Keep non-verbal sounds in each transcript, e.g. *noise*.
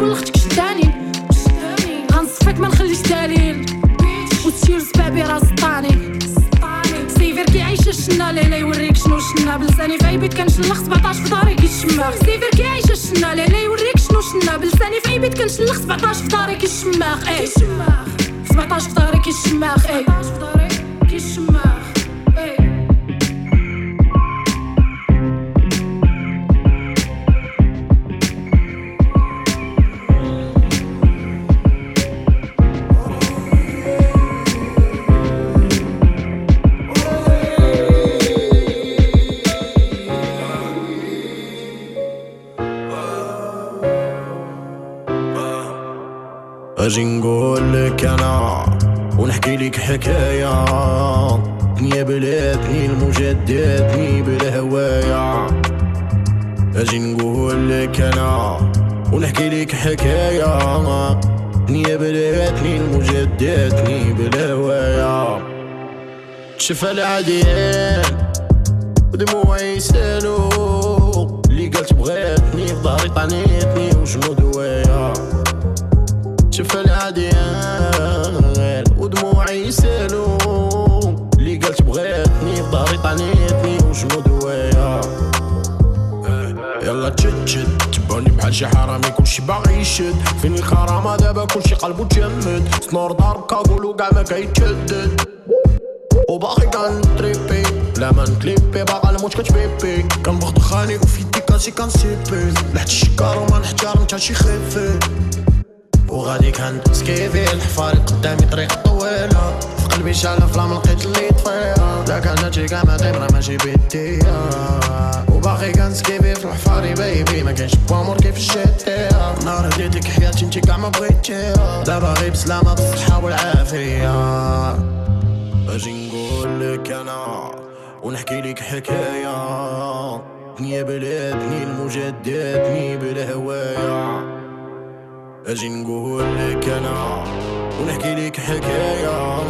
كل أختك شتاني غنصفيك ما نخليش دليل. وتسير زبابي راس طاني. سيفر كي عيش الشنا ليلة يوريك شنو شنا. بلساني في عيبيت كنشلخ 17 في داري سيفر كي عيش الشنا ليلة يوريك شنو شنا. بلساني في عيبيت كنشلخ 17 في داري كيتشماخ إيه. 17 في داري كيتشماخ إيه. 17 في داري كيتشماخ أجي نقول لك أنا ونحكي لك حكاية. دنيا بلادني المجددني بالهواية. أجي نقول لك أنا ونحكي لك حكاية. دنيا بلادني المجددني بالهواية. شفا العديان ودموعي يسالو اللي قالت بغيتني في ظهري طعنيتني وشنو دوايا. يسالو. اللي قالت بغيتني ظهري طعنيتني وشنو دوايا يلا تشد تشد تباني بحال شي حرامي كلشي باغي يشد. فين الكرامة دابا كلشي قلبو تجمد. سنور ضرب كاغولو كاع ما كيتشدد. وباقي كنتريبي لا ما نكليبي باقا الموت كتبيبي. كنبغ دخاني وفي يدي كاسي كنسيبي. لحت الشكار وما نحترم تا شي خيفي. وغادي كان سكيفي الحفاري قدامي طريق طويلة. في قلبي شعلة فلام لقيت اللي طفيها لا كان هادشي كاع ما غير ماشي بيديا وباقي كان سكيفي في الحفاري بيبي ما كاينش بوامور كيف الشتيها نهار هديتك حياتي انتي كاع ما بغيتيها. دابا غير بسلامة بالصحة والعافية. أجي نقول لك أنا ونحكي لك حكاية. دنيا بلادني المجددني بالهواية. أجي نقول لك أنا ونحكي لك حكاية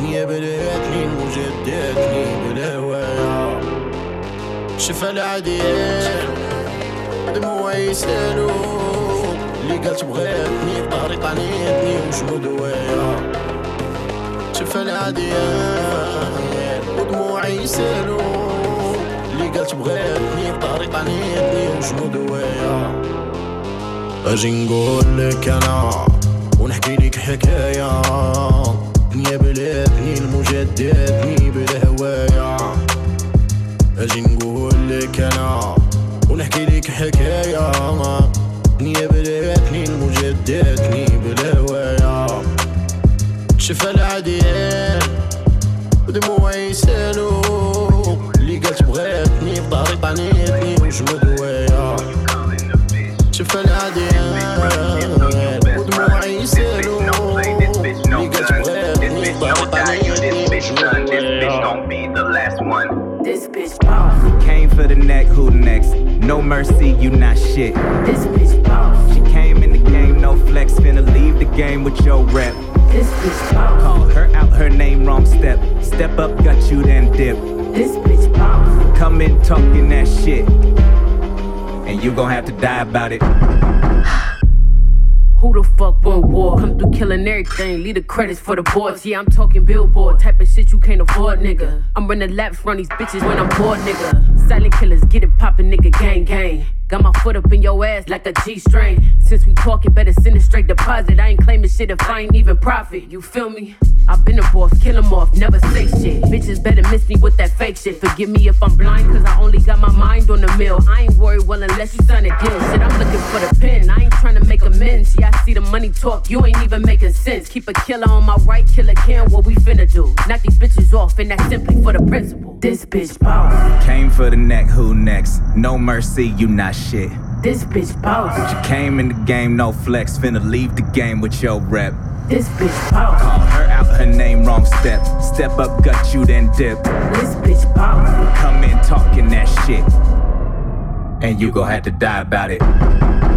نية بلاتني المجددني بالهواية. شفا العديان دموعي يسألو. اللي قالت بغيتني بطاري طعنيتني وشنو دوايا شفا العديان ودموعي يسألو. اللي قالت بغيتني بطاري طعنيتني وشنو دوايا أجي نقول لك أنا ونحكي لك حكاية. دنيا بلادني المجددني بالهواية. أجي نقول لك أنا ونحكي لك حكاية. دنيا بلادني المجددني بالهواية. شفا العديان ودموعي يسالو اللي قالت في ظهري طعنيتني وشنو No mercy, you not shit. This bitch boss. She came in the game, no flex, finna leave the game with your rep. This bitch boss. Call her out, her name wrong step. Step up, got you then dip. This bitch boss. Come in talking that shit. And you gon' have to die about it. Who the fuck want war? Come through killing everything, leave the credits for the boards. Yeah, I'm talking billboard, type of shit you can't afford, nigga. I'm running laps, run these bitches when I'm bored, nigga. Silent killers, get it poppin', nigga, gang, gang. Got my foot up in your ass like a G string. Since we talking, better send a straight deposit. I ain't claiming shit if I ain't even profit. You feel me? I've been a boss, kill 'em off, never say shit. Bitches better miss me with that fake shit. Forgive me if I'm blind, cause I only got my mind on the mill. I ain't worried, well, unless you sign a deal. Shit, I'm looking for the pen. I ain't trying to make amends. Yeah, I see the money talk, you ain't even making sense. Keep a killer on my right, killer can, what we finna do. Knock these bitches off, and that's simply for the principle. This bitch boss. Came for the neck, who next? No mercy, you not shit. This bitch boss. You came in the game, no flex, finna leave the game with your rep. This bitch boss. Call her out, her name wrong step. Step up, gut you, then dip. This bitch boss. Come in talking that shit. And you gon' have to die about it.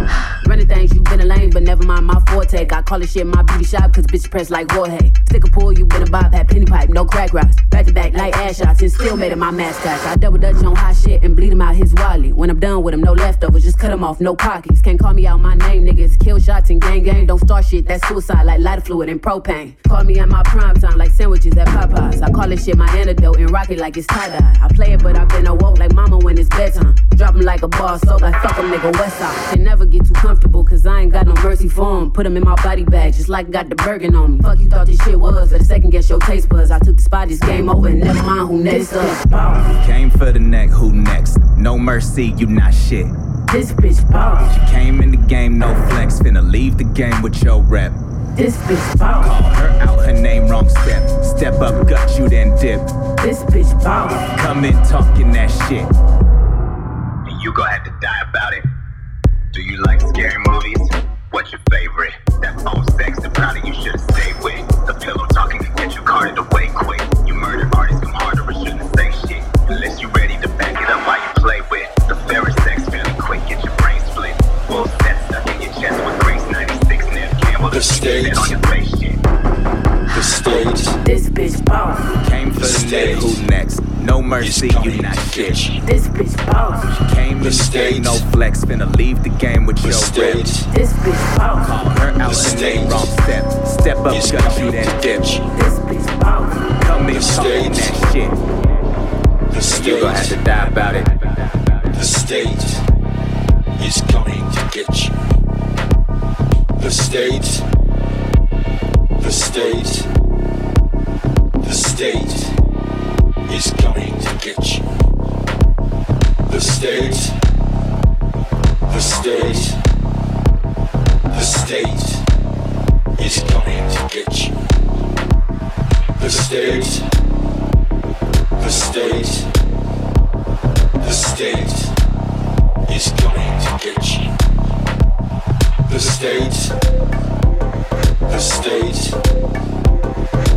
*sighs* Running things, you been a lame, but never mind my forte. I call this shit my beauty shop, cause bitch press like Jorge. Stick a pull, you been a bob, had penny pipe, no crack rocks. Back to back like ass shots, and still made it my mascot. I double dutch on hot shit and bleed him out his wally. When I'm done with him, no leftovers, just cut him off, no pockets. Can't call me out my name, niggas. Kill shots and gang gang, don't start shit, that's suicide like lighter fluid and propane. Call me at my prime time like sandwiches at Popeyes. I call this shit my antidote and rock it like it's tie dye. I play it, but I've been awoke like mama when it's bedtime. Drop him like a bar soap, like fuck him, nigga, west side. Can never get too comfortable, cause I ain't got no mercy for him. Put him in my body bag, just like got the Bergen on me. Fuck you thought this shit was, but the second guess your taste buds. I took the spot, this game over, and never mind who next up. Came for the neck, who next? No mercy, you not shit. This bitch boss. She came in the game, no flex, finna leave the game with your rep. This bitch boss. Call her out, her name wrong step. Step up, gut you, then dip. This bitch boss. Come in talking that shit. And you gon' have to die about it. Do you like scary movies? What's your favorite? That old sex, the you should've stayed with. The pillow talking can get you carted away quick. You murder artists come harder or shouldn't say shit. Unless you're ready to back it up while you play with. The favorite sex really quick, get your brain split. Full set stuck in your chest with Grace 96 Neve Campbell. The stage. The stage This bitch boss. Came for the neck, who next? No mercy, you not shit. This bitch boss. Came in The the stage. no flex, finna leave the game with The your rep. stage This bitch boss. Call her out, The stage. name wrong step. Step up, is gut you, coming then to dip. get you. This bitch boss. Come in The talking stage. that shit. The You gon' have stage to die about it. The stage is coming to get you. The stage. The stage. The stage is coming to get you. The stage. The stage. The stage is coming to get you. The stage. The stage. The stage is coming to get you. The stage. The stage.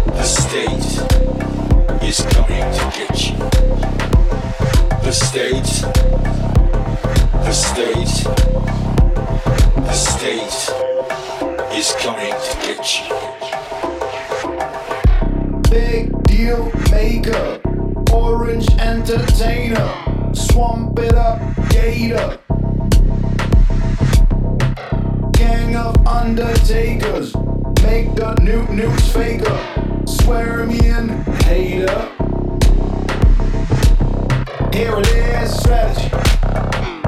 The stage is coming to get you. The stage. The stage. The stage is coming to get you. Big deal maker, orange entertainer, swamp it up, gator. Gang of undertakers, make the new news faker, swear me in, hater. Here it is, strategy.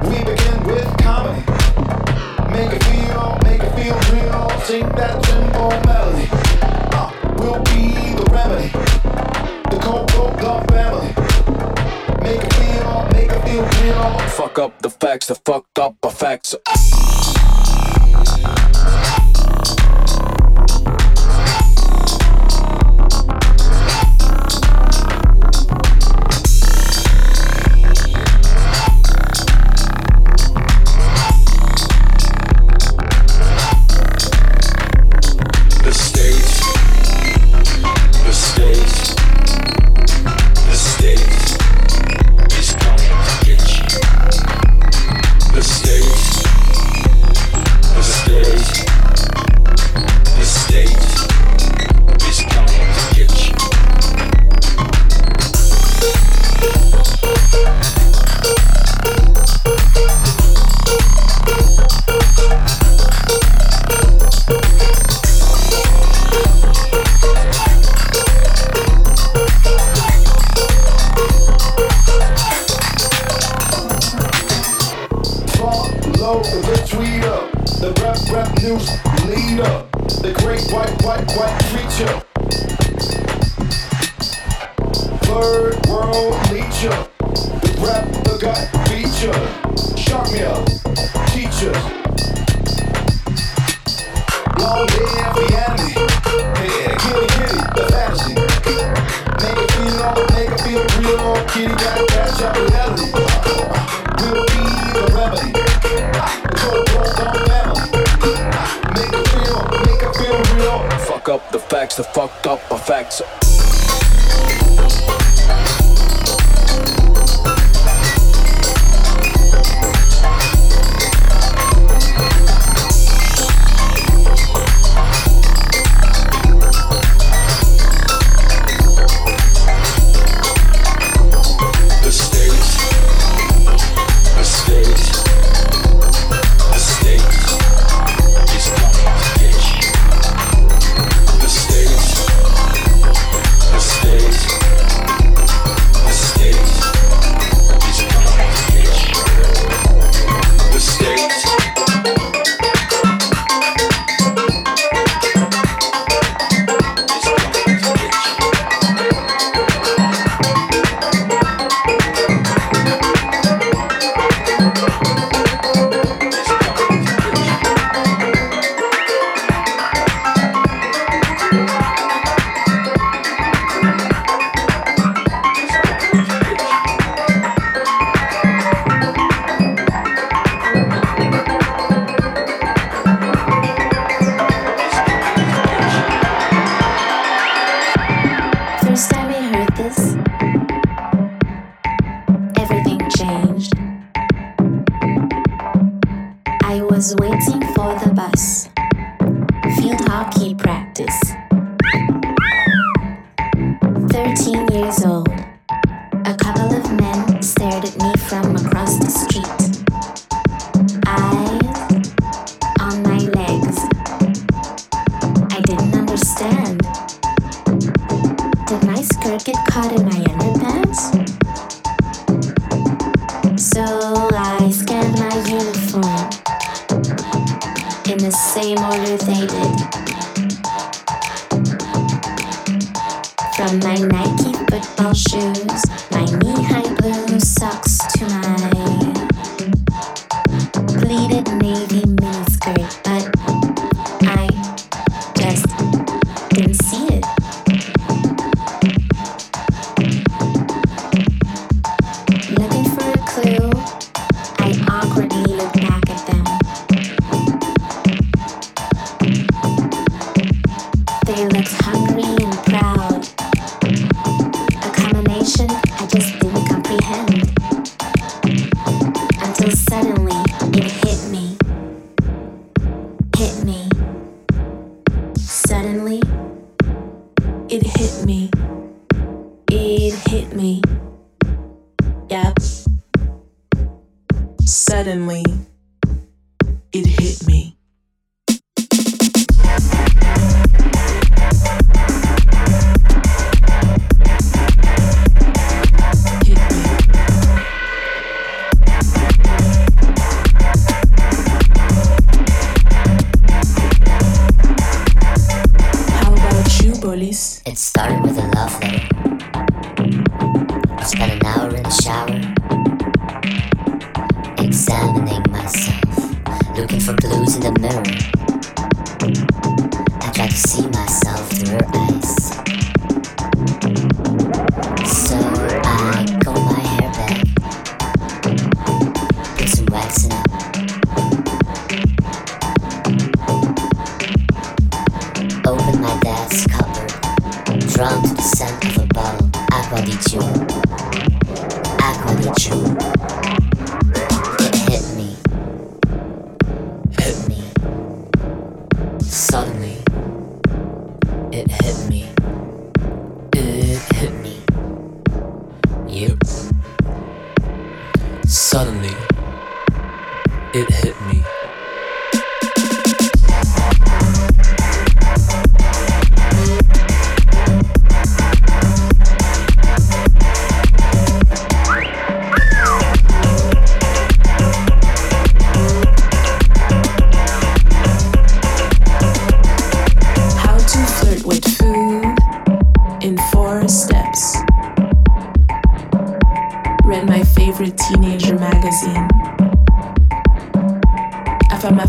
We begin with comedy. Make it feel, make it feel real. Sing that simple melody. Uh, will be the remedy. The Coco Club family. Make it feel, make it feel real. Fuck up the facts, the fucked up are Zeus leader, the great white, white, white creature. Third world leecher, the rap, the gut feature. Shock teacher. up, teachers. Long live the enemy. Yeah, kitty, kitty, the fantasy. Make it feel all, make it feel real. Kitty got a bad job of melody. facts, the fucked up effects. It hit me.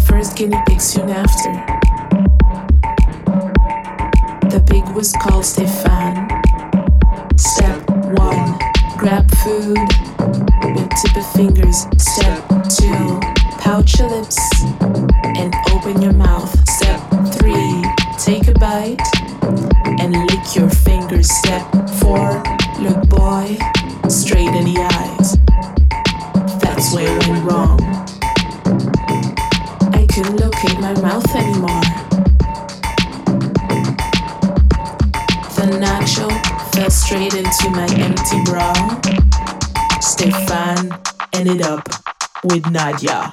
First guinea pig soon after. The pig was called Stefan. Step one, grab food with tip of fingers. Step two, pouch your lips and open your mouth. Step three, take a bite and lick your fingers. Step four, look boy straight in the eyes. That's where it went wrong. Mouth anymore. The nacho fell straight into my empty bra. Stefan ended up with Nadia.